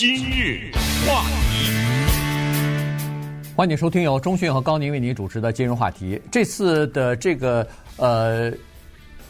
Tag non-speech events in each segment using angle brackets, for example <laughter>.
今日话题，欢迎收听由中讯和高宁为您主持的今日话题。这次的这个呃，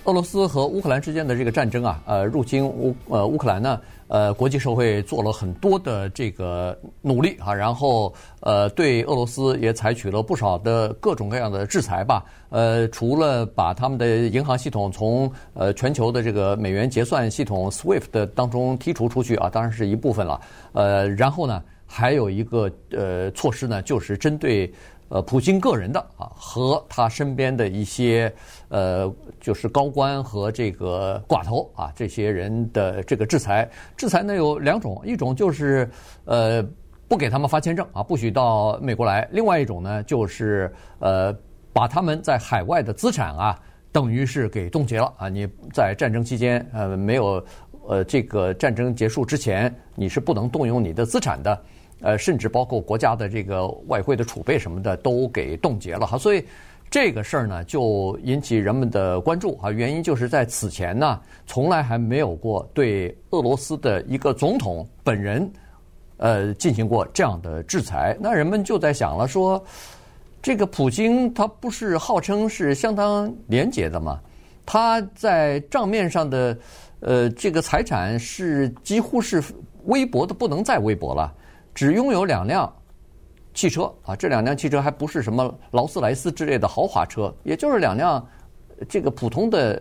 俄罗斯和乌克兰之间的这个战争啊，呃，入侵乌呃乌克兰呢。呃，国际社会做了很多的这个努力啊，然后呃，对俄罗斯也采取了不少的各种各样的制裁吧。呃，除了把他们的银行系统从呃全球的这个美元结算系统 SWIFT 当中剔除出去啊，当然是一部分了。呃，然后呢，还有一个呃措施呢，就是针对。呃，普京个人的啊，和他身边的一些呃，就是高官和这个寡头啊，这些人的这个制裁，制裁呢有两种，一种就是呃不给他们发签证啊，不许到美国来；另外一种呢，就是呃把他们在海外的资产啊，等于是给冻结了啊。你在战争期间呃没有呃这个战争结束之前，你是不能动用你的资产的。呃，甚至包括国家的这个外汇的储备什么的都给冻结了哈，所以这个事儿呢就引起人们的关注啊。原因就是在此前呢，从来还没有过对俄罗斯的一个总统本人呃进行过这样的制裁。那人们就在想了说，这个普京他不是号称是相当廉洁的吗？他在账面上的呃这个财产是几乎是微薄的不能再微薄了。只拥有两辆汽车啊，这两辆汽车还不是什么劳斯莱斯之类的豪华车，也就是两辆这个普通的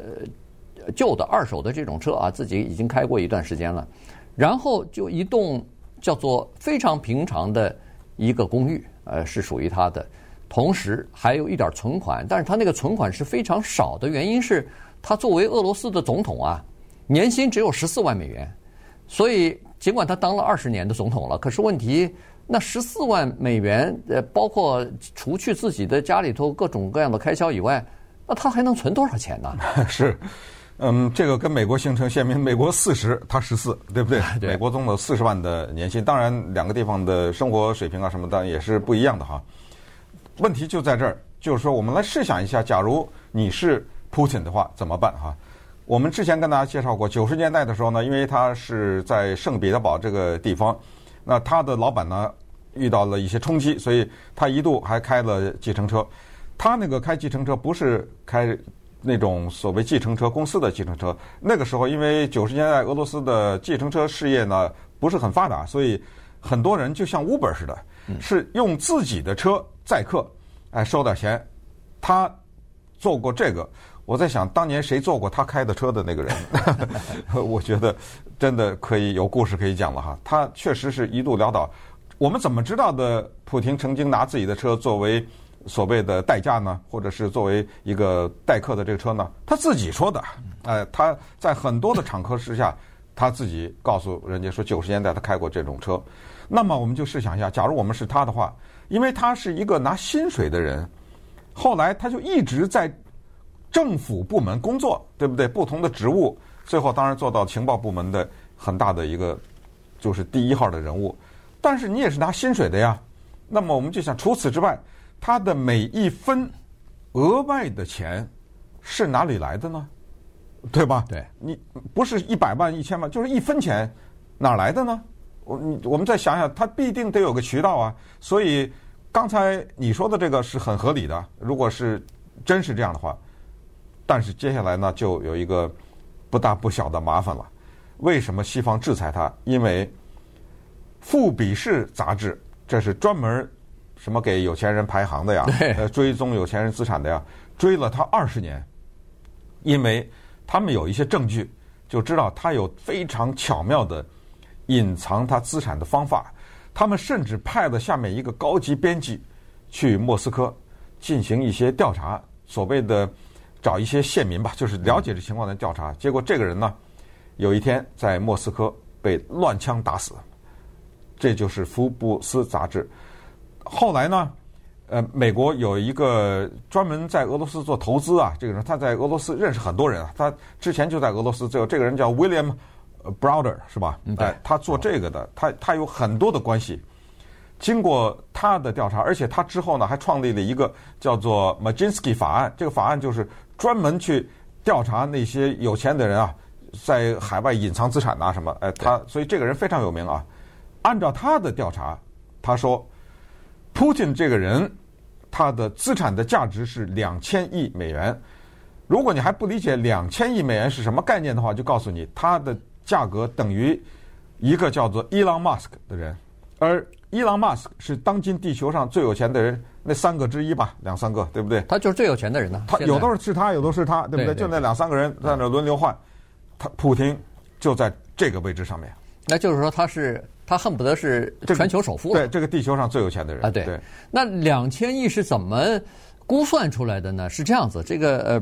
旧的二手的这种车啊，自己已经开过一段时间了。然后就一栋叫做非常平常的一个公寓，呃，是属于他的。同时还有一点存款，但是他那个存款是非常少的，原因是他作为俄罗斯的总统啊，年薪只有十四万美元，所以。尽管他当了二十年的总统了，可是问题，那十四万美元，呃，包括除去自己的家里头各种各样的开销以外，那他还能存多少钱呢？<laughs> 是，嗯，这个跟美国形成鲜明，美国四十，他十四，对不对？<laughs> 对。美国总统四十万的年薪，当然两个地方的生活水平啊什么的也是不一样的哈。问题就在这儿，就是说我们来试想一下，假如你是 Putin 的话，怎么办哈？我们之前跟大家介绍过，九十年代的时候呢，因为他是在圣彼得堡这个地方，那他的老板呢遇到了一些冲击，所以他一度还开了计程车。他那个开计程车不是开那种所谓计程车公司的计程车，那个时候因为九十年代俄罗斯的计程车事业呢不是很发达，所以很多人就像 Uber 似的，是用自己的车载客，哎，收点钱。他做过这个。我在想，当年谁坐过他开的车的那个人？<laughs> 我觉得真的可以有故事可以讲了哈。他确实是一度潦倒。我们怎么知道的？普京曾经拿自己的车作为所谓的代驾呢，或者是作为一个代客的这个车呢？他自己说的。哎，他在很多的场合之下，他自己告诉人家说，九十年代他开过这种车。那么我们就试想一下，假如我们是他的话，因为他是一个拿薪水的人，后来他就一直在。政府部门工作，对不对？不同的职务，最后当然做到情报部门的很大的一个，就是第一号的人物。但是你也是拿薪水的呀。那么我们就想，除此之外，他的每一分额外的钱是哪里来的呢？对吧？对，你不是一百万、一千万，就是一分钱，哪来的呢？我你我们再想想，他必定得有个渠道啊。所以刚才你说的这个是很合理的。如果是真是这样的话。但是接下来呢，就有一个不大不小的麻烦了。为什么西方制裁他？因为《富比士》杂志，这是专门什么给有钱人排行的呀？<laughs> 呃，追踪有钱人资产的呀，追了他二十年。因为他们有一些证据，就知道他有非常巧妙的隐藏他资产的方法。他们甚至派了下面一个高级编辑去莫斯科进行一些调查，所谓的。找一些县民吧，就是了解这情况的调查。结果这个人呢，有一天在莫斯科被乱枪打死。这就是《福布斯》杂志。后来呢，呃，美国有一个专门在俄罗斯做投资啊，这个人他在俄罗斯认识很多人啊，他之前就在俄罗斯。最后这个人叫 William Browder 是吧？哎，他做这个的，他他有很多的关系。经过他的调查，而且他之后呢还创立了一个叫做 Majinski 法案。这个法案就是专门去调查那些有钱的人啊，在海外隐藏资产啊什么。哎，他所以这个人非常有名啊。按照他的调查，他说，普京这个人他的资产的价值是两千亿美元。如果你还不理解两千亿美元是什么概念的话，就告诉你，它的价格等于一个叫做伊朗马斯克的人，而伊朗马斯克是当今地球上最有钱的人那三个之一吧，两三个，对不对？他就是最有钱的人呢。他有的是他，有的是他，对不对？对对就那两三个人在那轮流换，他普京就在这个位置上面。那就是说，他是他恨不得是全球首富了。对，这个地球上最有钱的人啊，对。对那两千亿是怎么？估算出来的呢是这样子，这个呃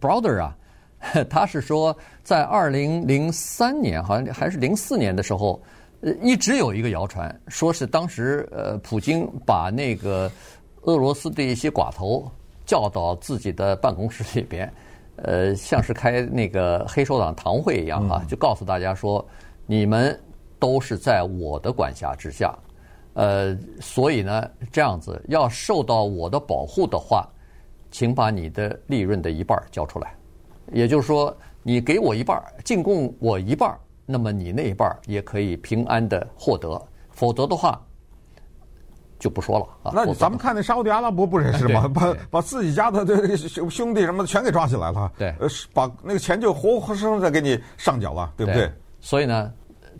，Brother 啊，<laughs> 他是说在二零零三年，好像还是零四年的时候，呃，一直有一个谣传，说是当时呃，普京把那个俄罗斯的一些寡头叫到自己的办公室里边，<laughs> 呃，像是开那个黑手党堂会一样啊，就告诉大家说，你们都是在我的管辖之下。呃，所以呢，这样子要受到我的保护的话，请把你的利润的一半交出来。也就是说，你给我一半，进贡我一半，那么你那一半也可以平安的获得。否则的话，就不说了啊。那咱们看那沙乌地阿拉伯不也是吗？把把自己家的这兄弟什么的全给抓起来了。对，呃，把那个钱就活活生生的给你上缴了，对不对？所以呢。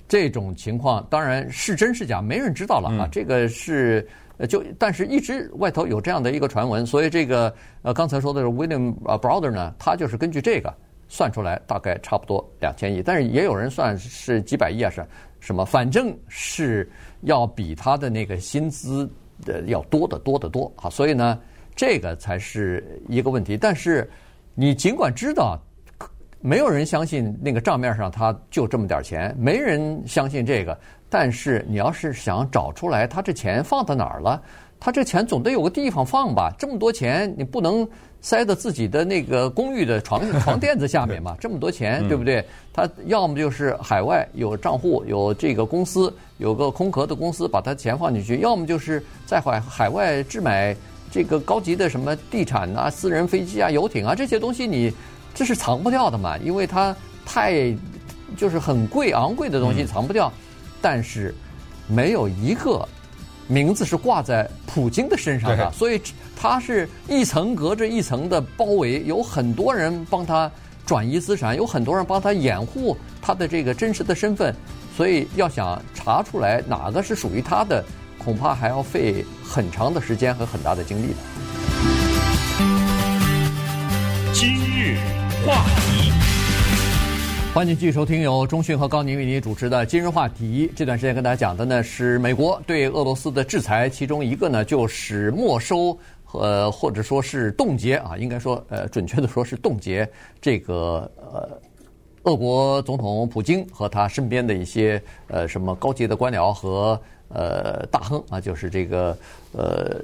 这种情况当然是真是假，没人知道了啊。这个是就，但是一直外头有这样的一个传闻，所以这个呃刚才说的是 William 啊 Brother 呢，他就是根据这个算出来大概差不多两千亿，但是也有人算是几百亿啊，是什么？反正是要比他的那个薪资的要多得多得多啊。所以呢，这个才是一个问题。但是你尽管知道。没有人相信那个账面上他就这么点钱，没人相信这个。但是你要是想找出来他这钱放到哪儿了，他这钱总得有个地方放吧？这么多钱你不能塞到自己的那个公寓的床 <laughs> 床垫子下面嘛？这么多钱，对不对？他要么就是海外有账户，有这个公司有个空壳的公司把他钱放进去，要么就是在海海外置买这个高级的什么地产啊、私人飞机啊、游艇啊这些东西你。这是藏不掉的嘛，因为它太就是很贵昂贵的东西藏不掉，但是没有一个名字是挂在普京的身上的，所以他是一层隔着一层的包围，有很多人帮他转移资产，有很多人帮他掩护他的这个真实的身份，所以要想查出来哪个是属于他的，恐怕还要费很长的时间和很大的精力的。今日。话题，欢迎继续收听由中讯和高宁为您主持的《今日话题》。这段时间跟大家讲的呢是美国对俄罗斯的制裁，其中一个呢就是没收，呃，或者说是冻结啊，应该说呃，准确的说是冻结这个呃，俄国总统普京和他身边的一些呃什么高级的官僚和呃大亨啊，就是这个呃。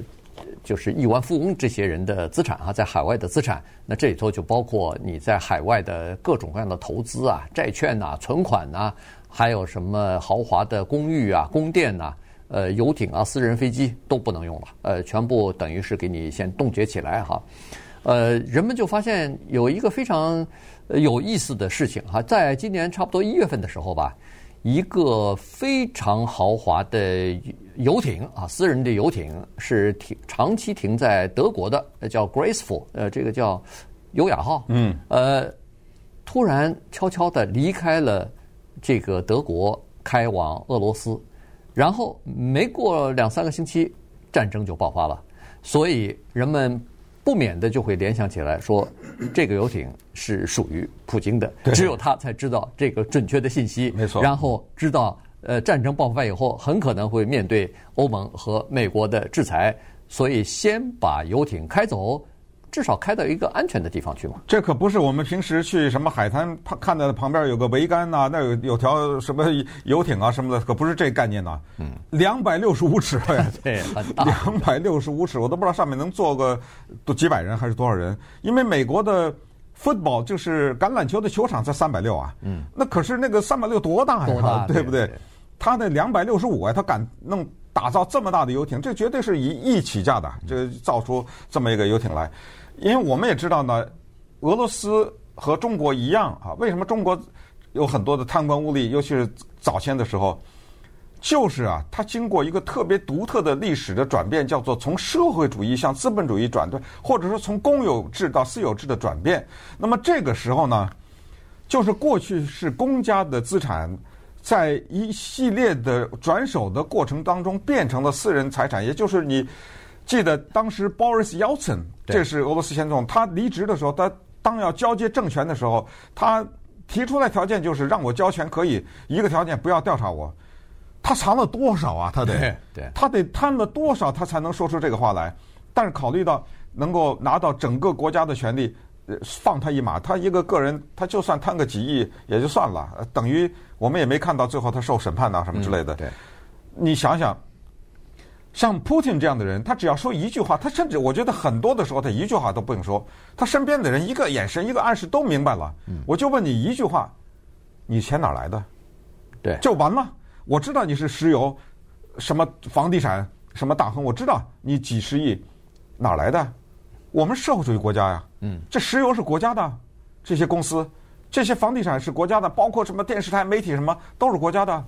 就是亿万富翁这些人的资产啊，在海外的资产，那这里头就包括你在海外的各种各样的投资啊、债券呐、存款呐，还有什么豪华的公寓啊、宫殿呐、呃游艇啊、私人飞机都不能用了，呃，全部等于是给你先冻结起来哈。呃，人们就发现有一个非常有意思的事情哈，在今年差不多一月份的时候吧。一个非常豪华的游艇啊，私人的游艇是停长期停在德国的，叫 Graceful，呃，这个叫优雅号，嗯，呃，突然悄悄的离开了这个德国，开往俄罗斯，然后没过两三个星期，战争就爆发了，所以人们。不免的就会联想起来，说这个游艇是属于普京的，只有他才知道这个准确的信息。没错，然后知道，呃，战争爆发以后，很可能会面对欧盟和美国的制裁，所以先把游艇开走。至少开到一个安全的地方去嘛。这可不是我们平时去什么海滩旁看到旁边有个桅杆呐，那有有条什么游艇啊什么的，可不是这概念呐。嗯，两百六十五尺呀，<laughs> 对，很大。两百六十五尺，我都不知道上面能坐个都几百人还是多少人。因为美国的 football 就是橄榄球的球场才三百六啊。嗯。那可是那个三百六多大呀？对不对？他那两百六十五啊，他敢弄打造这么大的游艇，这绝对是以亿起价的，这造出这么一个游艇来。因为我们也知道呢，俄罗斯和中国一样啊，为什么中国有很多的贪官污吏，尤其是早先的时候，就是啊，它经过一个特别独特的历史的转变，叫做从社会主义向资本主义转变，或者说从公有制到私有制的转变。那么这个时候呢，就是过去是公家的资产，在一系列的转手的过程当中变成了私人财产。也就是你记得当时 Boris Yeltsin，这是俄罗斯前总统，他离职的时候，他当要交接政权的时候，他提出来条件就是让我交权可以，一个条件不要调查我。他藏了多少啊？他得，对，他得贪了多少，他才能说出这个话来？但是考虑到能够拿到整个国家的权利，放他一马，他一个个人，他就算贪个几亿也就算了，等于我们也没看到最后他受审判呐什么之类的。对，你想想，像 Putin 这样的人，他只要说一句话，他甚至我觉得很多的时候他一句话都不用说，他身边的人一个眼神、一个暗示都明白了。我就问你一句话，你钱哪来的？对，就完了。我知道你是石油，什么房地产，什么大亨，我知道你几十亿哪来的？我们社会主义国家呀，嗯，这石油是国家的，这些公司，这些房地产是国家的，包括什么电视台、媒体什么都是国家的，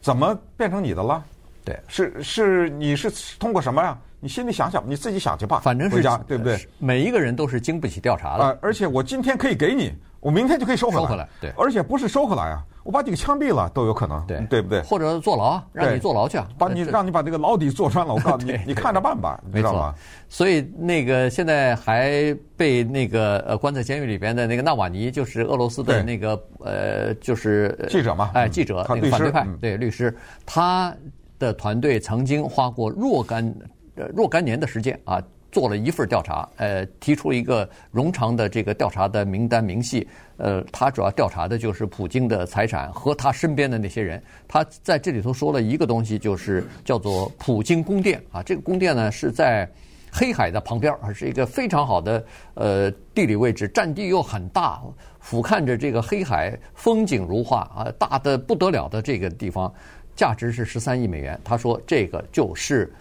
怎么变成你的了？对，是是，你是通过什么呀？你心里想想，你自己想去吧。反正是国家，对不对？每一个人都是经不起调查的。啊，而且我今天可以给你，我明天就可以收回来。收回来，对。而且不是收回来啊。我把你给枪毙了都有可能，对对不对？或者坐牢，让你坐牢去，把你让你把这个牢底坐穿了。我告诉你，<laughs> 你看着办吧，没错。所以那个现在还被那个呃关在监狱里边的那个纳瓦尼，就是俄罗斯的那个呃就是记者嘛，哎记者那个反对派对律师，他的团队曾经花过若干呃若干年的时间啊。做了一份调查，呃，提出了一个冗长的这个调查的名单明细，呃，他主要调查的就是普京的财产和他身边的那些人。他在这里头说了一个东西，就是叫做普京宫殿啊。这个宫殿呢是在黑海的旁边，是一个非常好的呃地理位置，占地又很大，俯瞰着这个黑海，风景如画啊，大的不得了的这个地方，价值是十三亿美元。他说这个就是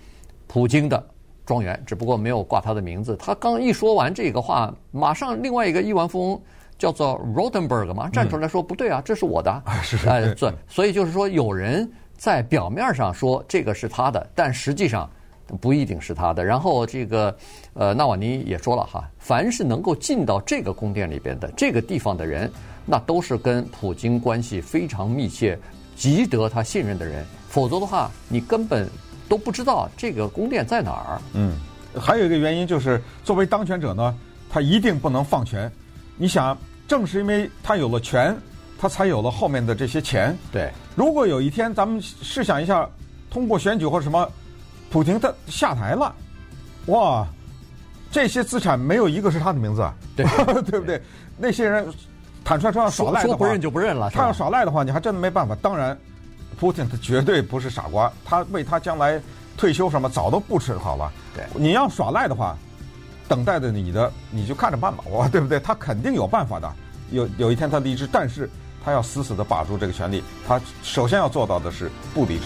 普京的。庄园，只不过没有挂他的名字。他刚一说完这个话，马上另外一个亿万富翁叫做 Rotenberg 嘛，站出来说：“不对啊，这是我的。”哎，对，所以就是说，有人在表面上说这个是他的，但实际上不一定是他的。然后这个呃，纳瓦尼也说了哈，凡是能够进到这个宫殿里边的这个地方的人，那都是跟普京关系非常密切、极得他信任的人，否则的话，你根本。都不知道这个宫殿在哪儿。嗯，还有一个原因就是，作为当权者呢，他一定不能放权。你想，正是因为他有了权，他才有了后面的这些钱。对，如果有一天咱们试想一下，通过选举或者什么，普京他下台了，哇，这些资产没有一个是他的名字，对 <laughs> 对不对？那些人坦率说要耍赖的话，说不认就不认了。他要耍赖的话，你还真没办法。当然。普京他绝对不是傻瓜，他为他将来退休什么早都布置好了。对，你要耍赖的话，等待着你的你就看着办吧，我 <laughs> 对不对？他肯定有办法的。有有一天他离职，但是他要死死的把住这个权利。他首先要做到的是不离职。